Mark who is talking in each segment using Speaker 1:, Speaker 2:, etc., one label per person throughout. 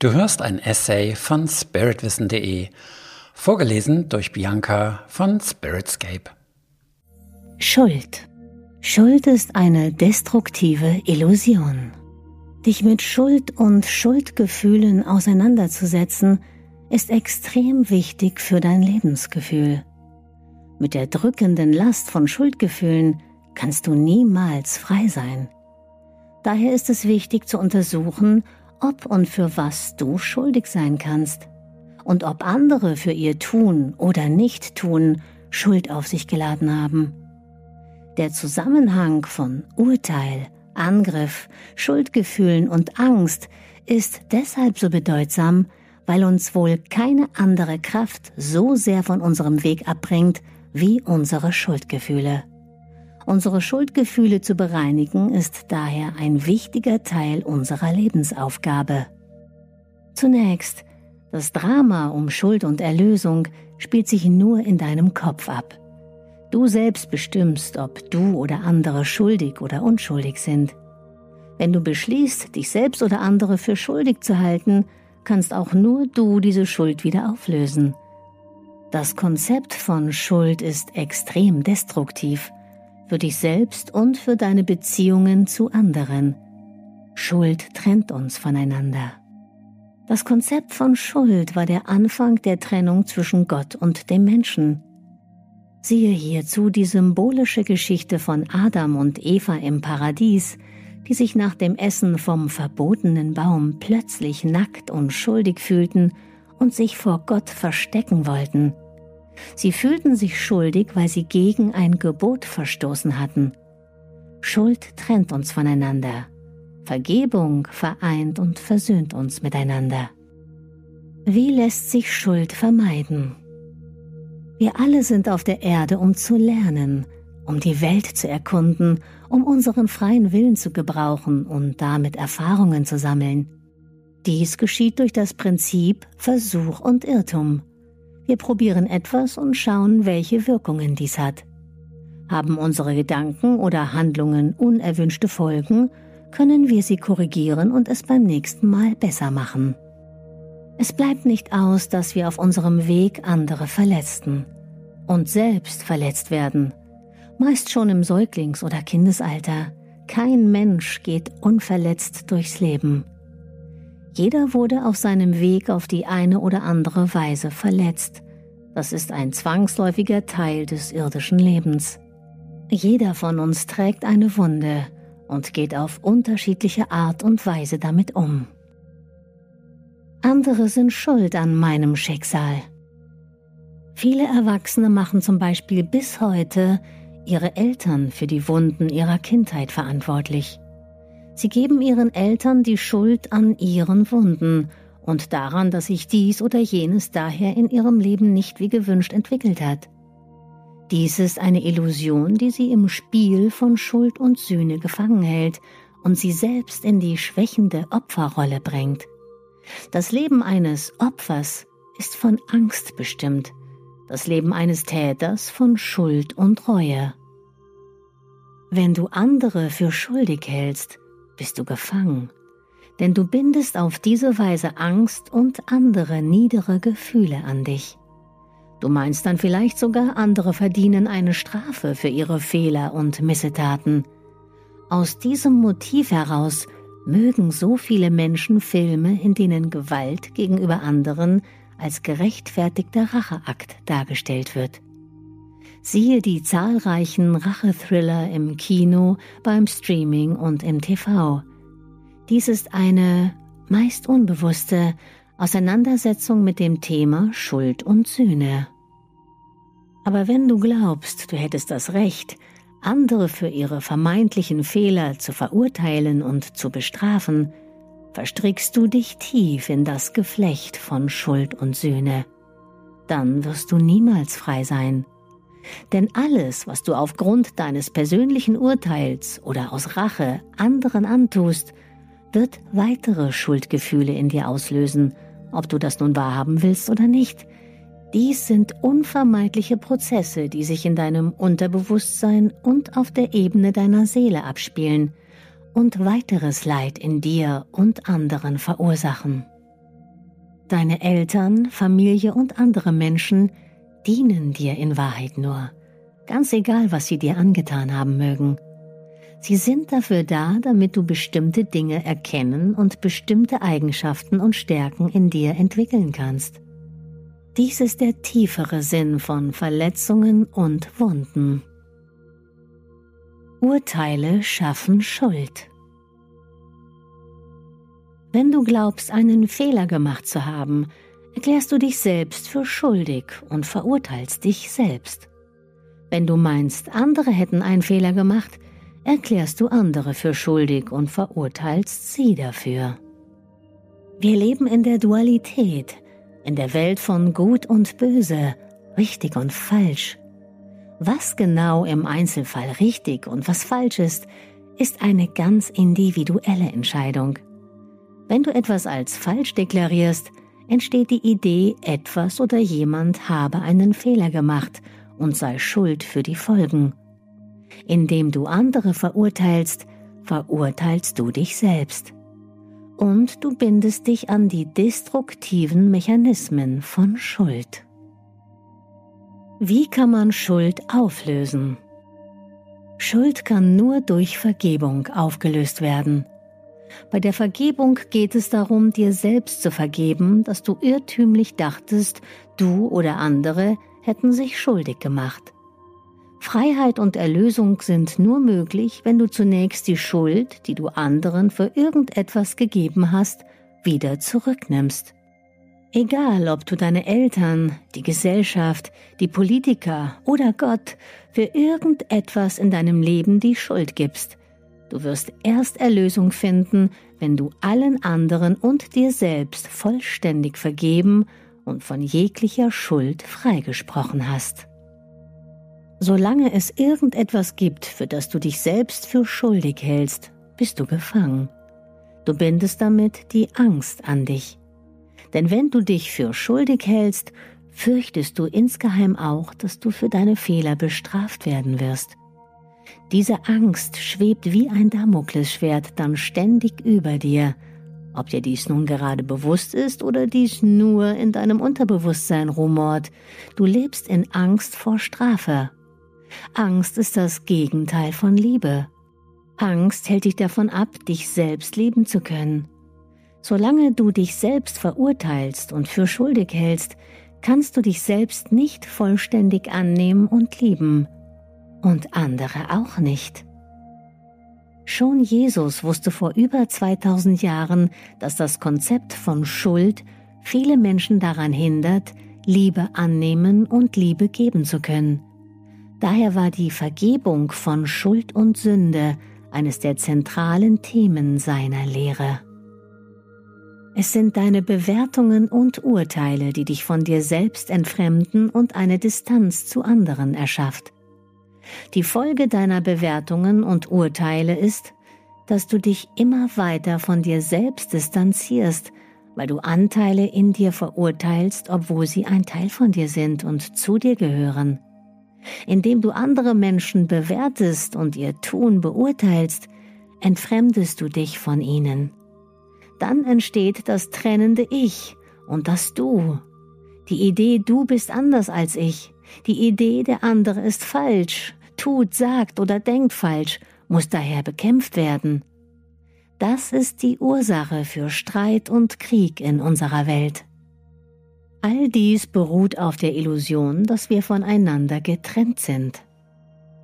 Speaker 1: Du hörst ein Essay von spiritwissen.de, vorgelesen durch Bianca von Spiritscape.
Speaker 2: Schuld. Schuld ist eine destruktive Illusion. Dich mit Schuld und Schuldgefühlen auseinanderzusetzen, ist extrem wichtig für dein Lebensgefühl. Mit der drückenden Last von Schuldgefühlen kannst du niemals frei sein. Daher ist es wichtig zu untersuchen, ob und für was du schuldig sein kannst und ob andere für ihr Tun oder Nicht-Tun Schuld auf sich geladen haben. Der Zusammenhang von Urteil, Angriff, Schuldgefühlen und Angst ist deshalb so bedeutsam, weil uns wohl keine andere Kraft so sehr von unserem Weg abbringt wie unsere Schuldgefühle. Unsere Schuldgefühle zu bereinigen ist daher ein wichtiger Teil unserer Lebensaufgabe. Zunächst, das Drama um Schuld und Erlösung spielt sich nur in deinem Kopf ab. Du selbst bestimmst, ob du oder andere schuldig oder unschuldig sind. Wenn du beschließt, dich selbst oder andere für schuldig zu halten, kannst auch nur du diese Schuld wieder auflösen. Das Konzept von Schuld ist extrem destruktiv für dich selbst und für deine Beziehungen zu anderen. Schuld trennt uns voneinander. Das Konzept von Schuld war der Anfang der Trennung zwischen Gott und dem Menschen. Siehe hierzu die symbolische Geschichte von Adam und Eva im Paradies, die sich nach dem Essen vom verbotenen Baum plötzlich nackt und schuldig fühlten und sich vor Gott verstecken wollten. Sie fühlten sich schuldig, weil sie gegen ein Gebot verstoßen hatten. Schuld trennt uns voneinander. Vergebung vereint und versöhnt uns miteinander. Wie lässt sich Schuld vermeiden? Wir alle sind auf der Erde, um zu lernen, um die Welt zu erkunden, um unseren freien Willen zu gebrauchen und damit Erfahrungen zu sammeln. Dies geschieht durch das Prinzip Versuch und Irrtum. Wir probieren etwas und schauen, welche Wirkungen dies hat. Haben unsere Gedanken oder Handlungen unerwünschte Folgen, können wir sie korrigieren und es beim nächsten Mal besser machen. Es bleibt nicht aus, dass wir auf unserem Weg andere verletzten und selbst verletzt werden, meist schon im Säuglings- oder Kindesalter. Kein Mensch geht unverletzt durchs Leben. Jeder wurde auf seinem Weg auf die eine oder andere Weise verletzt. Das ist ein zwangsläufiger Teil des irdischen Lebens. Jeder von uns trägt eine Wunde und geht auf unterschiedliche Art und Weise damit um. Andere sind schuld an meinem Schicksal. Viele Erwachsene machen zum Beispiel bis heute ihre Eltern für die Wunden ihrer Kindheit verantwortlich. Sie geben ihren Eltern die Schuld an ihren Wunden und daran, dass sich dies oder jenes daher in ihrem Leben nicht wie gewünscht entwickelt hat. Dies ist eine Illusion, die sie im Spiel von Schuld und Sühne gefangen hält und sie selbst in die schwächende Opferrolle bringt. Das Leben eines Opfers ist von Angst bestimmt, das Leben eines Täters von Schuld und Reue. Wenn du andere für schuldig hältst, bist du gefangen, denn du bindest auf diese Weise Angst und andere niedere Gefühle an dich. Du meinst dann vielleicht sogar, andere verdienen eine Strafe für ihre Fehler und Missetaten. Aus diesem Motiv heraus mögen so viele Menschen Filme, in denen Gewalt gegenüber anderen als gerechtfertigter Racheakt dargestellt wird. Siehe die zahlreichen Rachethriller im Kino, beim Streaming und im TV. Dies ist eine meist unbewusste Auseinandersetzung mit dem Thema Schuld und Sühne. Aber wenn du glaubst, du hättest das Recht, andere für ihre vermeintlichen Fehler zu verurteilen und zu bestrafen, verstrickst du dich tief in das Geflecht von Schuld und Sühne. Dann wirst du niemals frei sein. Denn alles, was du aufgrund deines persönlichen Urteils oder aus Rache anderen antust, wird weitere Schuldgefühle in dir auslösen, ob du das nun wahrhaben willst oder nicht. Dies sind unvermeidliche Prozesse, die sich in deinem Unterbewusstsein und auf der Ebene deiner Seele abspielen und weiteres Leid in dir und anderen verursachen. Deine Eltern, Familie und andere Menschen dienen dir in Wahrheit nur, ganz egal, was sie dir angetan haben mögen. Sie sind dafür da, damit du bestimmte Dinge erkennen und bestimmte Eigenschaften und Stärken in dir entwickeln kannst. Dies ist der tiefere Sinn von Verletzungen und Wunden. Urteile schaffen Schuld. Wenn du glaubst, einen Fehler gemacht zu haben, erklärst du dich selbst für schuldig und verurteilst dich selbst. Wenn du meinst, andere hätten einen Fehler gemacht, erklärst du andere für schuldig und verurteilst sie dafür. Wir leben in der Dualität, in der Welt von Gut und Böse, richtig und falsch. Was genau im Einzelfall richtig und was falsch ist, ist eine ganz individuelle Entscheidung. Wenn du etwas als falsch deklarierst, entsteht die Idee, etwas oder jemand habe einen Fehler gemacht und sei schuld für die Folgen. Indem du andere verurteilst, verurteilst du dich selbst. Und du bindest dich an die destruktiven Mechanismen von Schuld. Wie kann man Schuld auflösen? Schuld kann nur durch Vergebung aufgelöst werden. Bei der Vergebung geht es darum, dir selbst zu vergeben, dass du irrtümlich dachtest, du oder andere hätten sich schuldig gemacht. Freiheit und Erlösung sind nur möglich, wenn du zunächst die Schuld, die du anderen für irgendetwas gegeben hast, wieder zurücknimmst. Egal, ob du deine Eltern, die Gesellschaft, die Politiker oder Gott für irgendetwas in deinem Leben die Schuld gibst, du wirst erst Erlösung finden, wenn du allen anderen und dir selbst vollständig vergeben und von jeglicher Schuld freigesprochen hast. Solange es irgendetwas gibt, für das du dich selbst für schuldig hältst, bist du gefangen. Du bindest damit die Angst an dich. Denn wenn du dich für schuldig hältst, fürchtest du insgeheim auch, dass du für deine Fehler bestraft werden wirst. Diese Angst schwebt wie ein Damoklesschwert dann ständig über dir, ob dir dies nun gerade bewusst ist oder dies nur in deinem Unterbewusstsein rumort, du lebst in Angst vor Strafe Angst ist das Gegenteil von Liebe. Angst hält dich davon ab, dich selbst lieben zu können. Solange du dich selbst verurteilst und für schuldig hältst, kannst du dich selbst nicht vollständig annehmen und lieben. Und andere auch nicht. Schon Jesus wusste vor über 2000 Jahren, dass das Konzept von Schuld viele Menschen daran hindert, Liebe annehmen und Liebe geben zu können. Daher war die Vergebung von Schuld und Sünde eines der zentralen Themen seiner Lehre. Es sind deine Bewertungen und Urteile, die dich von dir selbst entfremden und eine Distanz zu anderen erschafft. Die Folge deiner Bewertungen und Urteile ist, dass du dich immer weiter von dir selbst distanzierst, weil du Anteile in dir verurteilst, obwohl sie ein Teil von dir sind und zu dir gehören. Indem du andere Menschen bewertest und ihr Tun beurteilst, entfremdest du dich von ihnen. Dann entsteht das trennende Ich und das Du. Die Idee, du bist anders als ich. Die Idee, der andere ist falsch, tut, sagt oder denkt falsch, muss daher bekämpft werden. Das ist die Ursache für Streit und Krieg in unserer Welt. All dies beruht auf der Illusion, dass wir voneinander getrennt sind.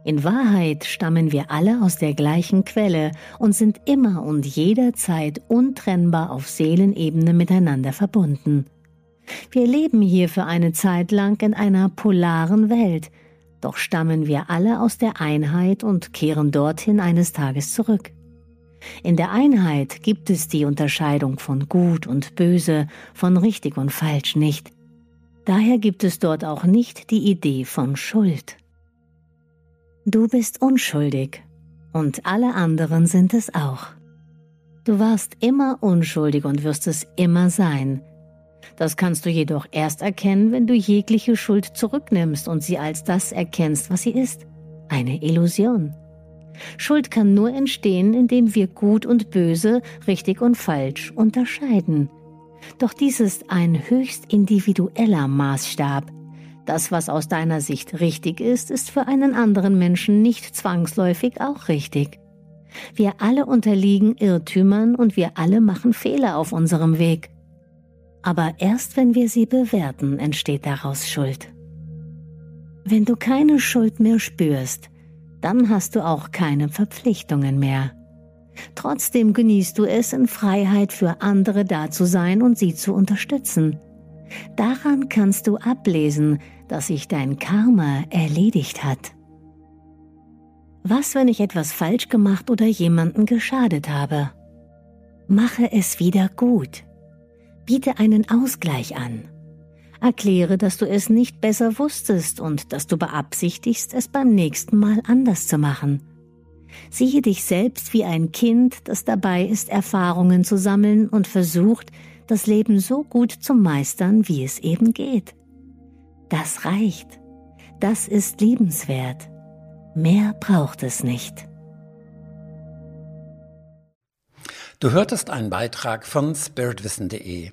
Speaker 2: In Wahrheit stammen wir alle aus der gleichen Quelle und sind immer und jederzeit untrennbar auf Seelenebene miteinander verbunden. Wir leben hier für eine Zeit lang in einer polaren Welt, doch stammen wir alle aus der Einheit und kehren dorthin eines Tages zurück. In der Einheit gibt es die Unterscheidung von Gut und Böse, von richtig und falsch nicht. Daher gibt es dort auch nicht die Idee von Schuld. Du bist unschuldig und alle anderen sind es auch. Du warst immer unschuldig und wirst es immer sein. Das kannst du jedoch erst erkennen, wenn du jegliche Schuld zurücknimmst und sie als das erkennst, was sie ist, eine Illusion. Schuld kann nur entstehen, indem wir Gut und Böse, richtig und falsch unterscheiden. Doch dies ist ein höchst individueller Maßstab. Das, was aus deiner Sicht richtig ist, ist für einen anderen Menschen nicht zwangsläufig auch richtig. Wir alle unterliegen Irrtümern und wir alle machen Fehler auf unserem Weg. Aber erst wenn wir sie bewerten, entsteht daraus Schuld. Wenn du keine Schuld mehr spürst, dann hast du auch keine Verpflichtungen mehr. Trotzdem genießt du es, in Freiheit für andere da zu sein und sie zu unterstützen. Daran kannst du ablesen, dass sich dein Karma erledigt hat. Was, wenn ich etwas falsch gemacht oder jemanden geschadet habe? Mache es wieder gut. Biete einen Ausgleich an. Erkläre, dass du es nicht besser wusstest und dass du beabsichtigst, es beim nächsten Mal anders zu machen. Siehe dich selbst wie ein Kind, das dabei ist, Erfahrungen zu sammeln und versucht, das Leben so gut zu meistern, wie es eben geht. Das reicht. Das ist liebenswert. Mehr braucht es nicht.
Speaker 1: Du hörtest einen Beitrag von spiritwissen.de.